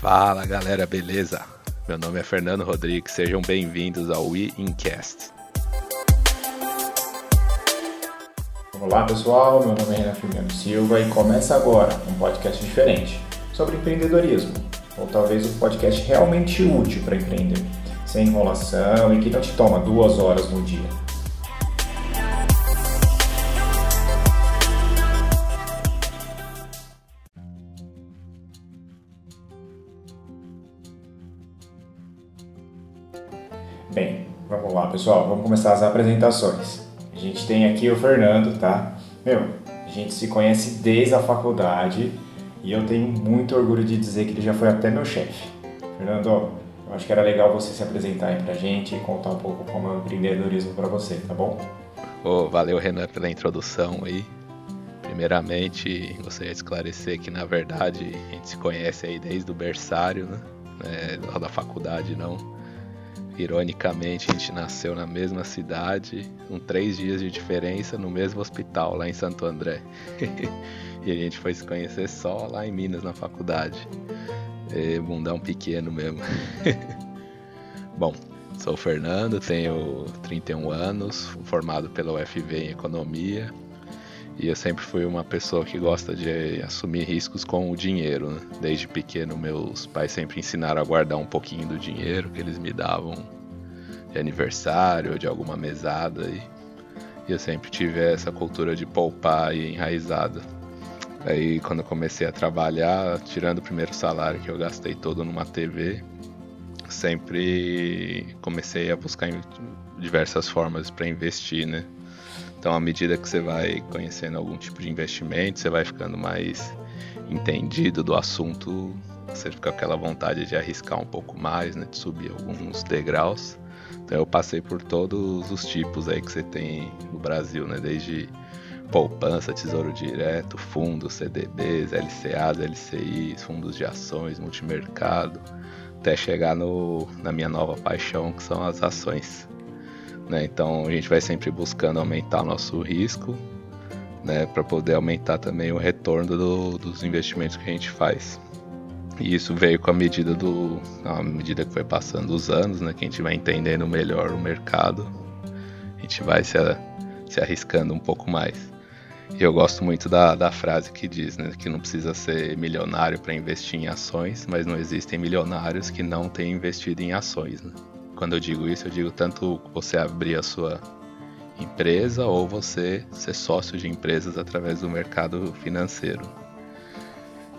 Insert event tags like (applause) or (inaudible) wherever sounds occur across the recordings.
Fala galera, beleza? Meu nome é Fernando Rodrigues, sejam bem-vindos ao We Incast. Olá pessoal, meu nome é Renan Firmino Silva e começa agora um podcast diferente sobre empreendedorismo, ou talvez um podcast realmente útil para empreender, sem enrolação e que não te toma duas horas no dia. Bem, vamos lá pessoal, vamos começar as apresentações. A gente tem aqui o Fernando, tá? Meu, a gente se conhece desde a faculdade e eu tenho muito orgulho de dizer que ele já foi até meu chefe. Fernando, eu acho que era legal você se apresentar aí pra gente e contar um pouco como é o empreendedorismo para você, tá bom? Oh, valeu Renan pela introdução aí. Primeiramente, gostaria de esclarecer que na verdade a gente se conhece aí desde o berçário, né? É, da faculdade não Ironicamente, a gente nasceu na mesma cidade, com três dias de diferença, no mesmo hospital, lá em Santo André. (laughs) e a gente foi se conhecer só lá em Minas, na faculdade. É, mundão pequeno mesmo. (laughs) Bom, sou o Fernando, tenho 31 anos, formado pela UFV em Economia. E eu sempre fui uma pessoa que gosta de assumir riscos com o dinheiro. Né? Desde pequeno, meus pais sempre ensinaram a guardar um pouquinho do dinheiro que eles me davam de aniversário ou de alguma mesada. E, eu sempre tive essa cultura de poupar e enraizada. Aí, quando eu comecei a trabalhar, tirando o primeiro salário que eu gastei todo numa TV, sempre comecei a buscar diversas formas para investir, né? Então, à medida que você vai conhecendo algum tipo de investimento, você vai ficando mais entendido do assunto, você fica com aquela vontade de arriscar um pouco mais, né, de subir alguns degraus. Então, eu passei por todos os tipos aí que você tem no Brasil, né, desde poupança, tesouro direto, fundos, CDBs, LCAs, LCIs, fundos de ações, multimercado, até chegar no, na minha nova paixão, que são as ações. Né? Então a gente vai sempre buscando aumentar nosso risco, né? para poder aumentar também o retorno do, dos investimentos que a gente faz. E isso veio com a medida do, a medida que foi passando os anos, né? que a gente vai entendendo melhor o mercado, a gente vai se, se arriscando um pouco mais. E eu gosto muito da, da frase que diz né, que não precisa ser milionário para investir em ações, mas não existem milionários que não têm investido em ações. Né? Quando eu digo isso, eu digo tanto você abrir a sua empresa ou você ser sócio de empresas através do mercado financeiro.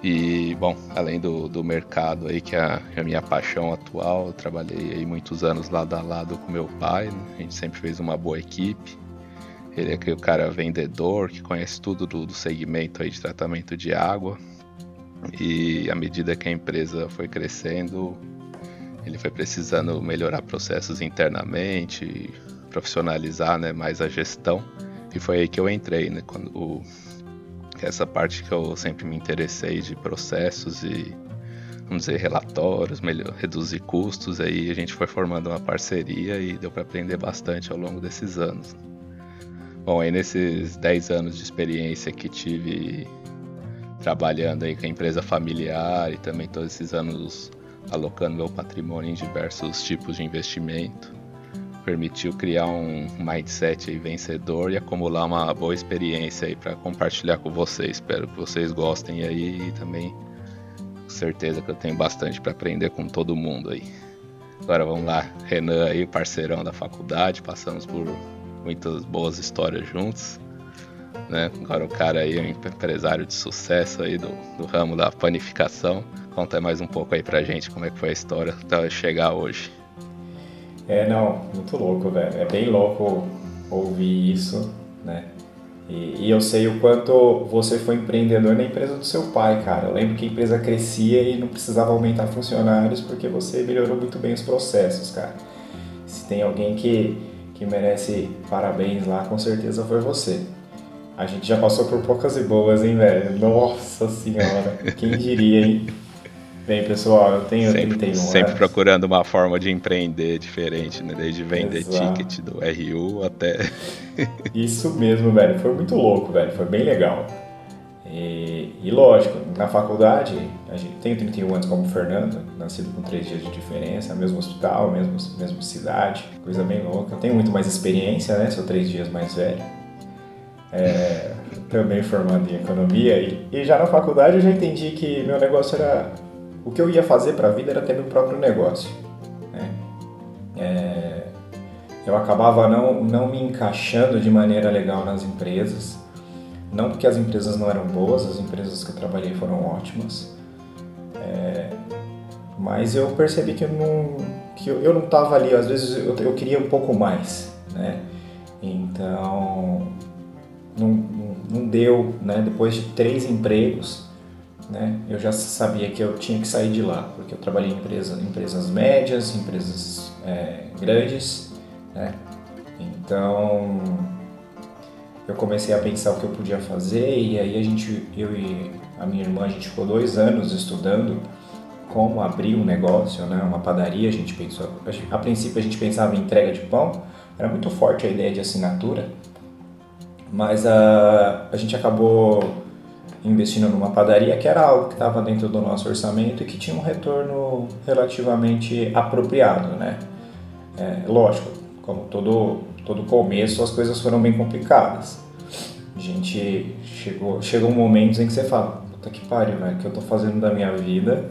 E, bom, além do, do mercado aí, que é, é a minha paixão atual, eu trabalhei aí muitos anos lado a lado com meu pai, né? a gente sempre fez uma boa equipe. Ele é aquele cara vendedor, que conhece tudo do, do segmento aí de tratamento de água. E à medida que a empresa foi crescendo, ele foi precisando melhorar processos internamente, profissionalizar né, mais a gestão. E foi aí que eu entrei, né? Quando o, essa parte que eu sempre me interessei de processos e, vamos dizer, relatórios, melhor, reduzir custos. Aí a gente foi formando uma parceria e deu para aprender bastante ao longo desses anos. Bom, aí nesses 10 anos de experiência que tive trabalhando aí com a empresa familiar e também todos esses anos alocando meu patrimônio em diversos tipos de investimento. Permitiu criar um mindset vencedor e acumular uma boa experiência aí para compartilhar com vocês. Espero que vocês gostem aí e também certeza que eu tenho bastante para aprender com todo mundo aí. Agora vamos lá, Renan aí, parceirão da faculdade, passamos por muitas boas histórias juntos. Né? Agora o cara aí um empresário de sucesso aí do, do ramo da panificação. Conta mais um pouco aí pra gente como é que foi a história até chegar hoje. É, não, muito louco, velho. É bem louco ouvir isso, né? E, e, eu sei o quanto você foi empreendedor na empresa do seu pai, cara. Eu lembro que a empresa crescia e não precisava aumentar funcionários porque você melhorou muito bem os processos, cara. Se tem alguém que, que merece parabéns lá, com certeza foi você. A gente já passou por poucas e boas, hein, velho? Nossa senhora, quem diria, hein? Bem, pessoal, eu tenho sempre, 31 sempre procurando uma forma de empreender diferente, né? Desde vender Exato. ticket do RU até. (laughs) Isso mesmo, velho. Foi muito louco, velho. Foi bem legal. E, e lógico, na faculdade, a gente tem 31 anos como o Fernando, nascido com 3 dias de diferença, mesmo hospital, mesmo, mesmo cidade, coisa bem louca. Eu tenho muito mais experiência, né? Sou 3 dias mais velho. É, também formado em economia. E, e já na faculdade eu já entendi que meu negócio era. O que eu ia fazer para a vida era ter meu próprio negócio. Né? É, eu acabava não, não me encaixando de maneira legal nas empresas. Não porque as empresas não eram boas, as empresas que eu trabalhei foram ótimas. É, mas eu percebi que eu não que eu, eu não estava ali, às vezes eu, eu queria um pouco mais, né? Então não, não, deu, né? Depois de três empregos, né? Eu já sabia que eu tinha que sair de lá, porque eu trabalhei em empresa, empresas médias, empresas é, grandes, né? Então eu comecei a pensar o que eu podia fazer e aí a gente, eu e a minha irmã, a gente ficou dois anos estudando como abrir um negócio, né? Uma padaria, a gente pensou, a princípio a gente pensava em entrega de pão, era muito forte a ideia de assinatura, mas a, a gente acabou investindo numa padaria que era algo que estava dentro do nosso orçamento e que tinha um retorno relativamente apropriado, né? É, lógico, como todo todo começo as coisas foram bem complicadas. A gente chegou chegou um momento em que você fala, puta que pariu, velho, o que eu tô fazendo da minha vida,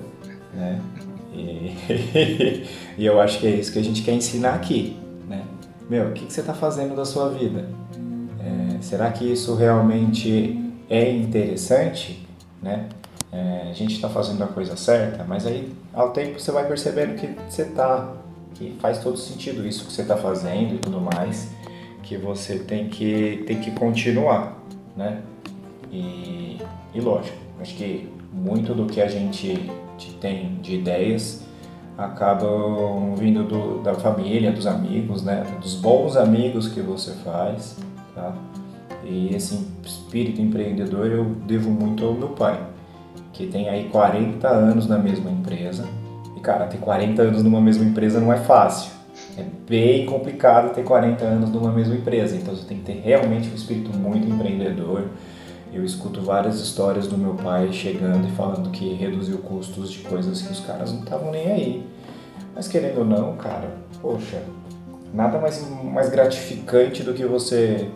né? E, (laughs) e eu acho que é isso que a gente quer ensinar aqui, né? Meu, o que, que você tá fazendo da sua vida? Será que isso realmente é interessante, né? É, a gente está fazendo a coisa certa, mas aí ao tempo você vai percebendo que você tá, que faz todo sentido isso que você está fazendo e tudo mais, que você tem que tem que continuar, né? E, e lógico, acho que muito do que a gente tem de ideias acabam vindo do, da família, dos amigos, né? Dos bons amigos que você faz, tá? E esse espírito empreendedor eu devo muito ao meu pai, que tem aí 40 anos na mesma empresa. E cara, ter 40 anos numa mesma empresa não é fácil. É bem complicado ter 40 anos numa mesma empresa. Então você tem que ter realmente um espírito muito empreendedor. Eu escuto várias histórias do meu pai chegando e falando que reduziu custos de coisas que os caras não estavam nem aí. Mas querendo ou não, cara, poxa, nada mais, mais gratificante do que você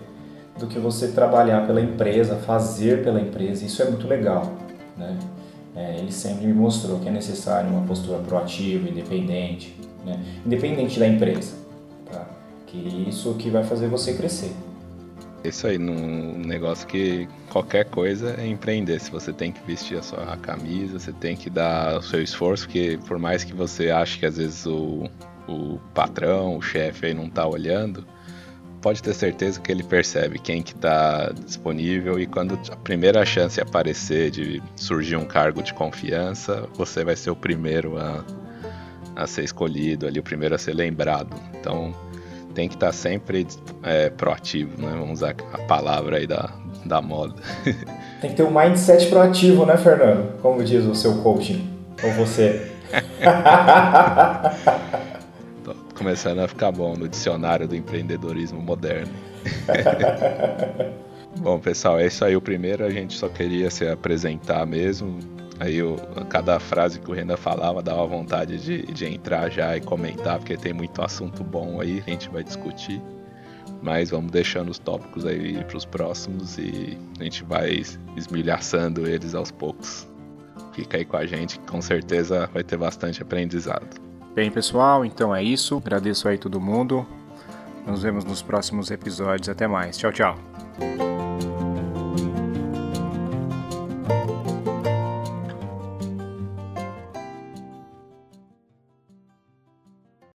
do que você trabalhar pela empresa, fazer pela empresa, isso é muito legal, né? É, ele sempre me mostrou que é necessário uma postura proativa, independente, né? independente da empresa, tá? Que isso que vai fazer você crescer. Isso aí, num negócio que qualquer coisa é empreender. Se você tem que vestir a sua camisa, você tem que dar o seu esforço, porque por mais que você ache que às vezes o, o patrão, o chefe aí não tá olhando, pode ter certeza que ele percebe quem que tá disponível e quando a primeira chance aparecer de surgir um cargo de confiança, você vai ser o primeiro a, a ser escolhido ali, o primeiro a ser lembrado. Então tem que estar sempre é, proativo, né? Vamos usar a palavra aí da, da moda. (laughs) Tem que ter um mindset proativo, né, Fernando? Como diz o seu coaching, ou você. (laughs) Começando a ficar bom no dicionário do empreendedorismo moderno. (laughs) bom, pessoal, é isso aí. O primeiro a gente só queria se apresentar mesmo. Aí eu, cada frase que o Renan falava dava vontade de, de entrar já e comentar, porque tem muito assunto bom aí, a gente vai discutir. Mas vamos deixando os tópicos aí para os próximos e a gente vai esmilhaçando eles aos poucos. Fica aí com a gente, que com certeza vai ter bastante aprendizado. Bem, pessoal, então é isso. Agradeço aí todo mundo. Nos vemos nos próximos episódios. Até mais. Tchau, tchau.